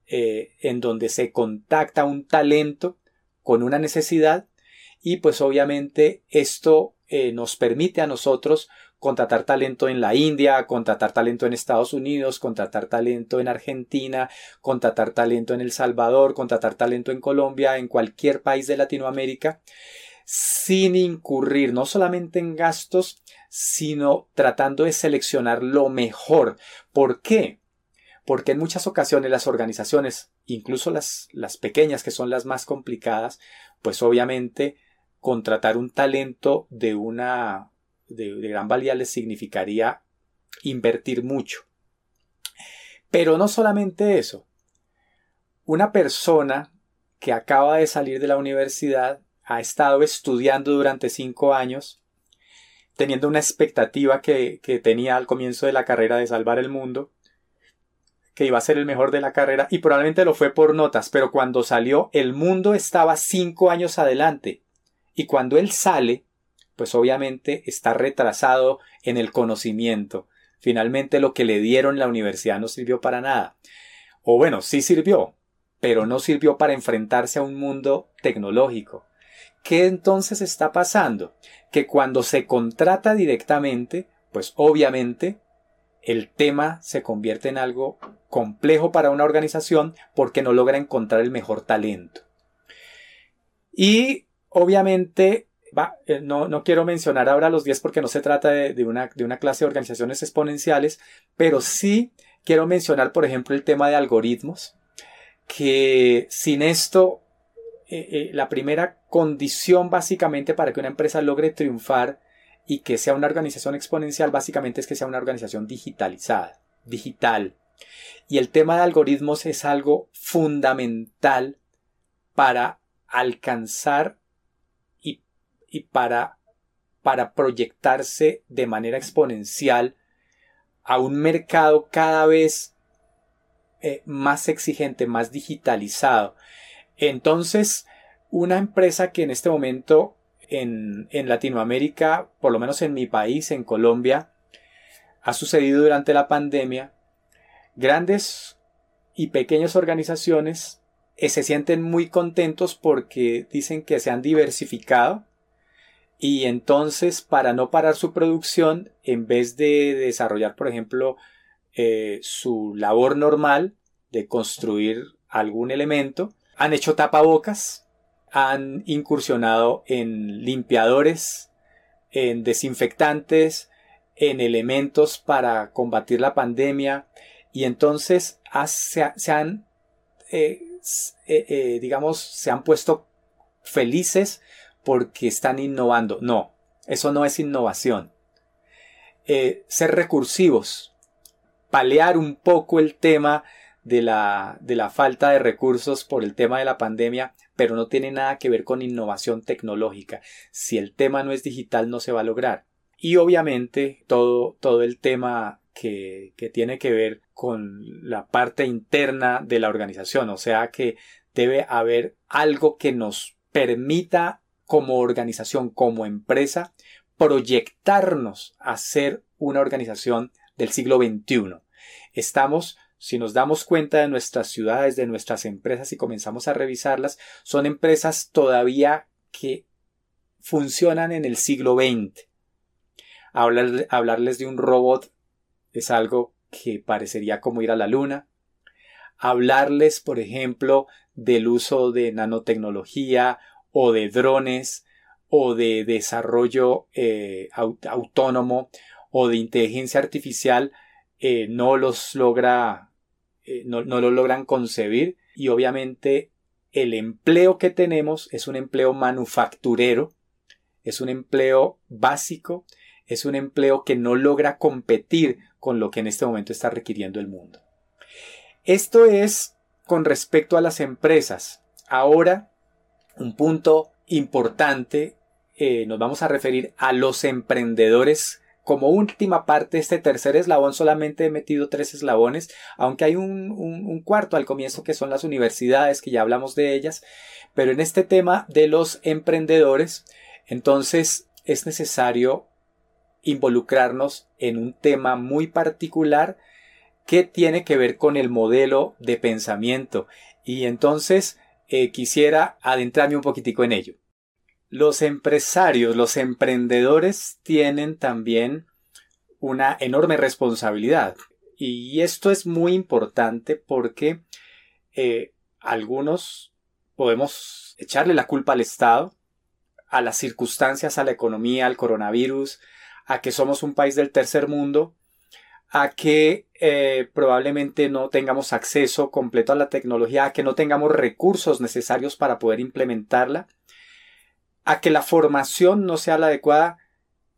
en donde se contacta un talento con una necesidad y pues obviamente esto eh, nos permite a nosotros contratar talento en la India, contratar talento en Estados Unidos, contratar talento en Argentina, contratar talento en El Salvador, contratar talento en Colombia, en cualquier país de Latinoamérica, sin incurrir no solamente en gastos, sino tratando de seleccionar lo mejor. ¿Por qué? Porque en muchas ocasiones las organizaciones, incluso las, las pequeñas que son las más complicadas, pues obviamente contratar un talento de una de, gran valía les significaría invertir mucho. Pero no solamente eso. Una persona que acaba de salir de la universidad ha estado estudiando durante cinco años, teniendo una expectativa que, que tenía al comienzo de la carrera de salvar el mundo, que iba a ser el mejor de la carrera y probablemente lo fue por notas, pero cuando salió el mundo estaba cinco años adelante y cuando él sale, pues obviamente está retrasado en el conocimiento. Finalmente lo que le dieron la universidad no sirvió para nada. O bueno, sí sirvió, pero no sirvió para enfrentarse a un mundo tecnológico. ¿Qué entonces está pasando? Que cuando se contrata directamente, pues obviamente el tema se convierte en algo complejo para una organización porque no logra encontrar el mejor talento. Y obviamente, eh, no, no, quiero mencionar ahora los 10 porque no se trata de, una, de una clase de organizaciones exponenciales, pero sí quiero mencionar, por ejemplo, el tema de algoritmos, que sin esto, eh, eh, la primera condición básicamente para que una empresa logre triunfar y que sea una organización exponencial básicamente es que sea una organización digitalizada, digital. Y el tema de algoritmos es algo fundamental para alcanzar y para, para proyectarse de manera exponencial a un mercado cada vez eh, más exigente, más digitalizado. Entonces, una empresa que en este momento en, Latinoamérica, por lo menos en mi país, en Colombia, ha sucedido durante la pandemia, grandes y pequeñas organizaciones eh, se sienten muy contentos porque dicen que se han diversificado y entonces para no parar su producción, en vez de desarrollar, por ejemplo, eh, su labor normal de construir algún elemento, han hecho tapabocas han incursionado en limpiadores, en desinfectantes, en elementos para combatir la pandemia y entonces se, han, eh, eh, digamos, se han puesto felices porque están innovando. No, eso no es innovación. ser recursivos, palear un poco el tema de la, de la falta de recursos por el tema de la pandemia, pero no tiene nada que ver con innovación tecnológica. Si el tema no es digital, no se va a lograr. Y obviamente todo, todo el tema que, que tiene que ver con la parte interna de la organización, o sea que debe haber algo que nos permita como organización, como empresa, proyectarnos a ser una organización del siglo XXI. Estamos si nos damos cuenta de nuestras ciudades, de nuestras empresas y comenzamos a revisarlas, son empresas todavía que funcionan en el siglo XX. hablarles de un robot es algo que parecería como ir a la luna. Hablarles, por ejemplo, del uso de nanotecnología o de drones o de desarrollo eh, autónomo o de inteligencia artificial eh, no los logra eh, no, lo logran concebir y obviamente el empleo que tenemos es un empleo manufacturero, es un empleo básico, es un empleo que no logra competir con lo que en este momento está requiriendo el mundo. Esto es con respecto a las empresas. Ahora, un punto importante, eh, nos vamos a referir a los emprendedores. Como última parte, este tercer eslabón solamente he metido tres eslabones, aunque hay un, cuarto al comienzo que son las universidades, que ya hablamos de ellas, pero en este tema de los emprendedores, entonces es necesario involucrarnos en un tema muy particular que tiene que ver con el modelo de pensamiento. Y entonces eh, quisiera adentrarme un poquitico en ello. Los empresarios, los emprendedores tienen también una enorme responsabilidad. Y esto es muy importante porque eh, algunos podemos echarle la culpa al Estado, a las circunstancias, a la economía, al coronavirus, a que somos un país del tercer mundo, a que eh, probablemente no tengamos acceso completo a la tecnología, a que no tengamos recursos necesarios para poder implementarla a que la formación no sea la adecuada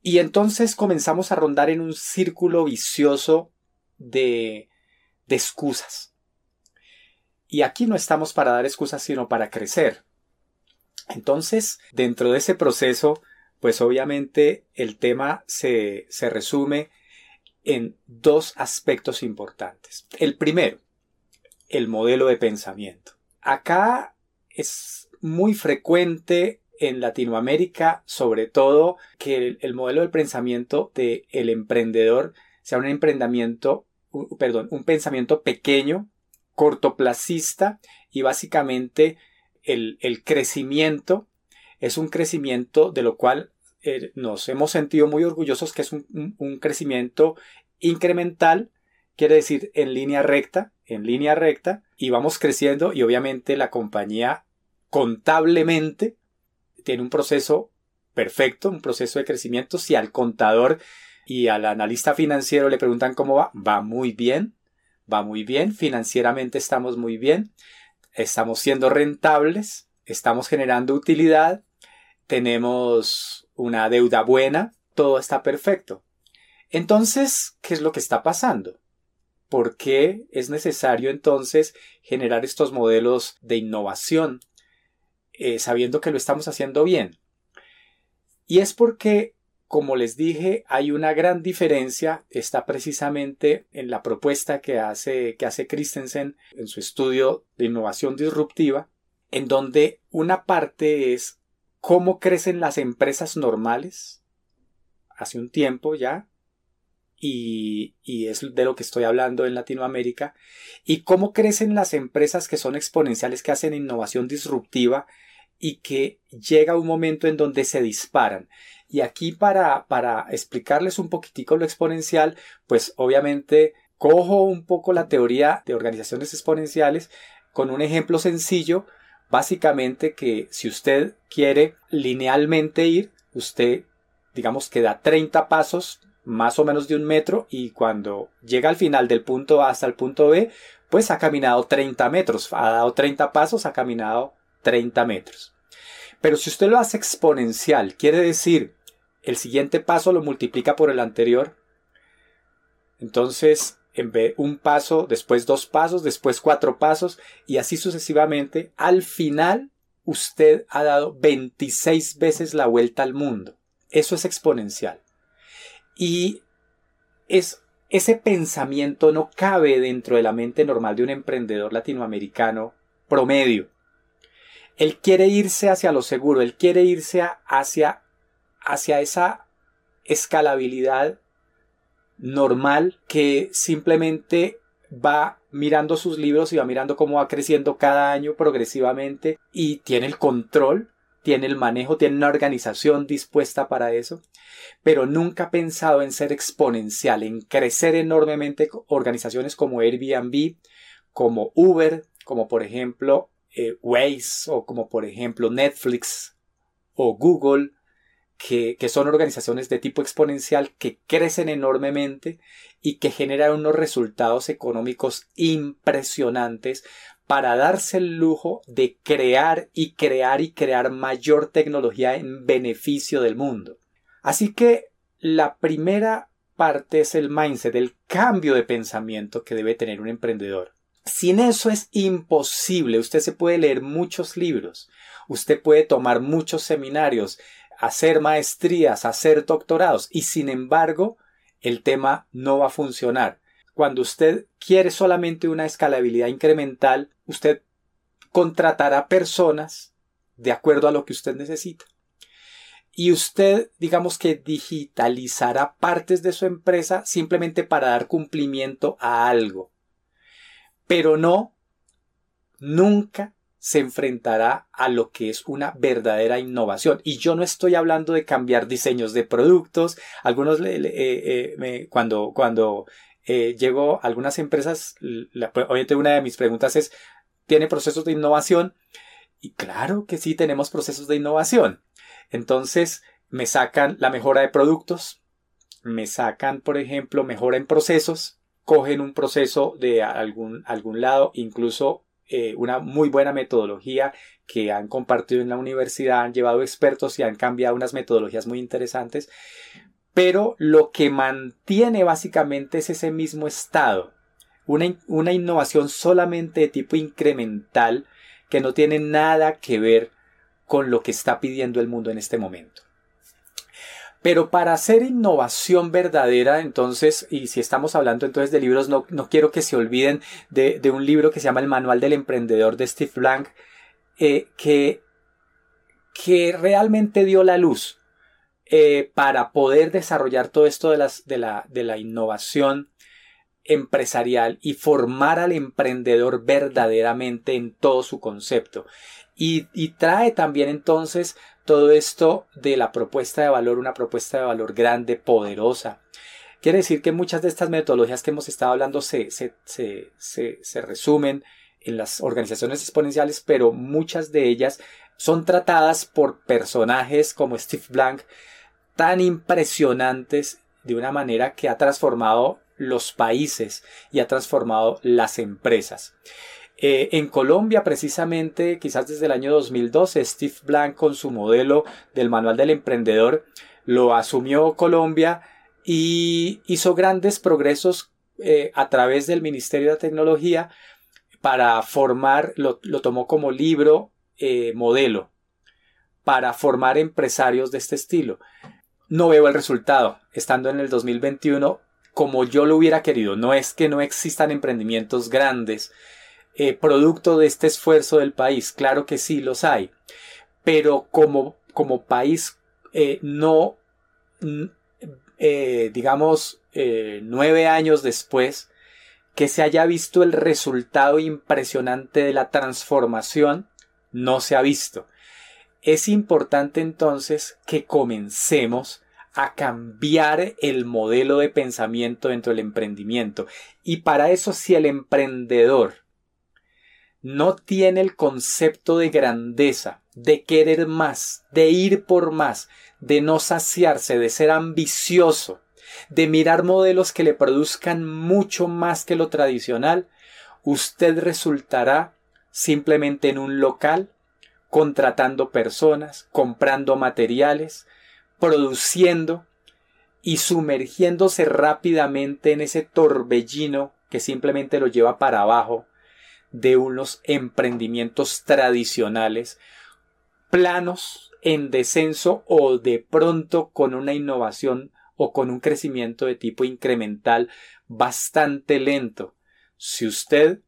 y entonces comenzamos a rondar en un círculo vicioso de, excusas. Y aquí no estamos para dar excusas, sino para crecer. Entonces, dentro de ese proceso, pues obviamente el tema se resume en dos aspectos importantes. El primero, el modelo de pensamiento. Acá es muy frecuente en Latinoamérica, sobre todo, que el, modelo del pensamiento del el emprendedor sea un emprendimiento, perdón, un pensamiento pequeño, cortoplacista y básicamente el, crecimiento es un crecimiento de lo cual eh, nos hemos sentido muy orgullosos que es un, un crecimiento incremental, quiere decir en línea recta, en línea recta, y vamos creciendo y obviamente la compañía contablemente tiene un proceso perfecto, un proceso de crecimiento. Si al contador y al analista financiero le preguntan cómo va, va muy bien, va muy bien, financieramente estamos muy bien, estamos siendo rentables, estamos generando utilidad, tenemos una deuda buena, todo está perfecto. Entonces, ¿qué es lo que está pasando? ¿Por qué es necesario entonces generar estos modelos de innovación eh, sabiendo que lo estamos haciendo bien? Y es porque, como les dije, hay una gran diferencia, está precisamente en la propuesta que hace, que hace Christensen en su estudio de innovación disruptiva, en donde una parte es cómo crecen las empresas normales hace un tiempo ya, y, y, es de lo que estoy hablando en Latinoamérica, y cómo crecen las empresas que son exponenciales, que hacen innovación disruptiva y que llega un momento en donde se disparan. Y aquí para, para explicarles un poquitico lo exponencial, pues obviamente cojo un poco la teoría de organizaciones exponenciales con un ejemplo sencillo, básicamente que si usted quiere linealmente ir, usted digamos que da 30 pasos más o menos de un metro y cuando llega al final del punto A hasta el punto B, pues ha caminado 30 metros, ha dado 30 pasos, ha caminado 30 metros. Pero si usted lo hace exponencial, quiere decir, el siguiente paso lo multiplica por el anterior, entonces en vez un paso, después dos pasos, después cuatro pasos y así sucesivamente, al final usted ha dado 26 veces la vuelta al mundo. Eso es exponencial. Y es, ese pensamiento no cabe dentro de la mente normal de un emprendedor latinoamericano promedio. Él quiere irse hacia lo seguro, él quiere irse hacia, hacia esa escalabilidad normal que simplemente va mirando sus libros y va mirando cómo va creciendo cada año progresivamente y tiene el control tiene el manejo, tiene una organización dispuesta para eso, pero nunca ha pensado en ser exponencial, en crecer enormemente organizaciones como Airbnb, como Uber, como por ejemplo eh, Waze o como por ejemplo Netflix o Google, que, son organizaciones de tipo exponencial que crecen enormemente y que generan unos resultados económicos impresionantes para darse el lujo de crear y crear y crear mayor tecnología en beneficio del mundo. Así que la primera parte es el mindset, el cambio de pensamiento que debe tener un emprendedor. Sin eso es imposible. Usted se puede leer muchos libros, usted puede tomar muchos seminarios, hacer maestrías, hacer doctorados y sin embargo el tema no va a funcionar cuando usted quiere solamente una escalabilidad incremental, usted contratará personas de acuerdo a lo que usted necesita. Y usted, digamos que digitalizará partes de su empresa simplemente para dar cumplimiento a algo. Pero no, nunca se enfrentará a lo que es una verdadera innovación. Y yo no estoy hablando de cambiar diseños de productos. Algunos, eh, eh, cuando, cuando eh, llego a algunas empresas, pues, obviamente una de mis preguntas es, ¿tiene procesos de innovación? Y claro que sí tenemos procesos de innovación. Entonces, me sacan la mejora de productos, me sacan, por ejemplo, mejora en procesos, cogen un proceso de algún, algún lado, incluso eh, una muy buena metodología que han compartido en la universidad, han llevado expertos y han cambiado unas metodologías muy interesantes, pero lo que mantiene básicamente es ese mismo estado, una, una innovación solamente de tipo incremental que no tiene nada que ver con lo que está pidiendo el mundo en este momento. Pero para hacer innovación verdadera, entonces, y si estamos hablando entonces de libros, no, no quiero que se olviden de, un libro que se llama El Manual del Emprendedor de Steve Blank, eh, que, que realmente dio la luz eh, para poder desarrollar todo esto de, de, la, de la innovación empresarial y formar al emprendedor verdaderamente en todo su concepto. Y, trae también entonces todo esto de la propuesta de valor, una propuesta de valor grande, poderosa. Quiere decir que muchas de estas metodologías que hemos estado hablando se, se, se, se resumen en las organizaciones exponenciales, pero muchas de ellas son tratadas por personajes como Steve Blank tan impresionantes de una manera que ha transformado los países y ha transformado las empresas. Eh, en Colombia, precisamente, quizás desde el año 2012, Steve Blank con su modelo del manual del emprendedor lo asumió Colombia y hizo grandes progresos eh, a través del Ministerio de Tecnología para formar, lo, tomó como libro eh, modelo para formar empresarios de este estilo. No veo el resultado. Estando en el 2021, como yo lo hubiera querido. No es que no existan emprendimientos grandes, eh, producto de este esfuerzo del país. Claro que sí los hay. Pero como, como país, eh, no, eh, digamos, nueve años después, que se haya visto el resultado impresionante de la transformación, no se ha visto. Es importante entonces que comencemos a cambiar el modelo de pensamiento dentro del emprendimiento. Y para eso si el emprendedor no tiene el concepto de grandeza, de querer más, de ir por más, de no saciarse, de ser ambicioso, de mirar modelos que le produzcan mucho más que lo tradicional, usted resultará simplemente en un local, contratando personas, comprando materiales, produciendo y sumergiéndose rápidamente en ese torbellino que simplemente lo lleva para abajo de unos emprendimientos tradicionales, planos en descenso o de pronto con una innovación o con un crecimiento de tipo incremental bastante lento. Si usted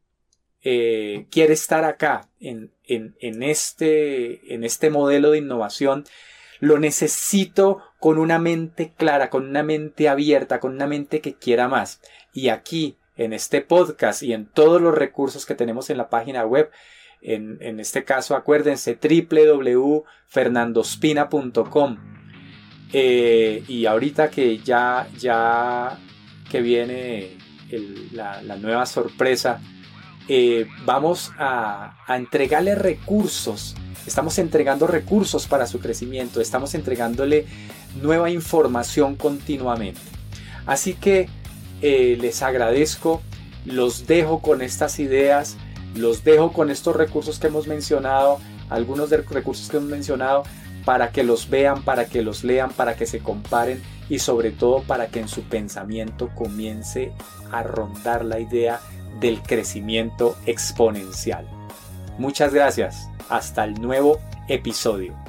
eh, quiere estar acá en, en, en, este, en este modelo de innovación, lo necesito con una mente clara, con una mente abierta, con una mente que quiera más. Y aquí, en este podcast y en todos los recursos que tenemos en la página web, en, en este caso acuérdense www.fernandospina.com eh, y ahorita que ya, ya que viene la, nueva sorpresa, eh, vamos a, a entregarle recursos. Estamos entregando recursos para su crecimiento, estamos entregándole nueva información continuamente. Así que eh, les agradezco, los dejo con estas ideas, los dejo con estos recursos que hemos mencionado, algunos de los recursos que hemos mencionado, para que los vean, para que los lean, para que se comparen y sobre todo para que en su pensamiento comience a rondar la idea del crecimiento exponencial. Muchas gracias. Hasta el nuevo episodio.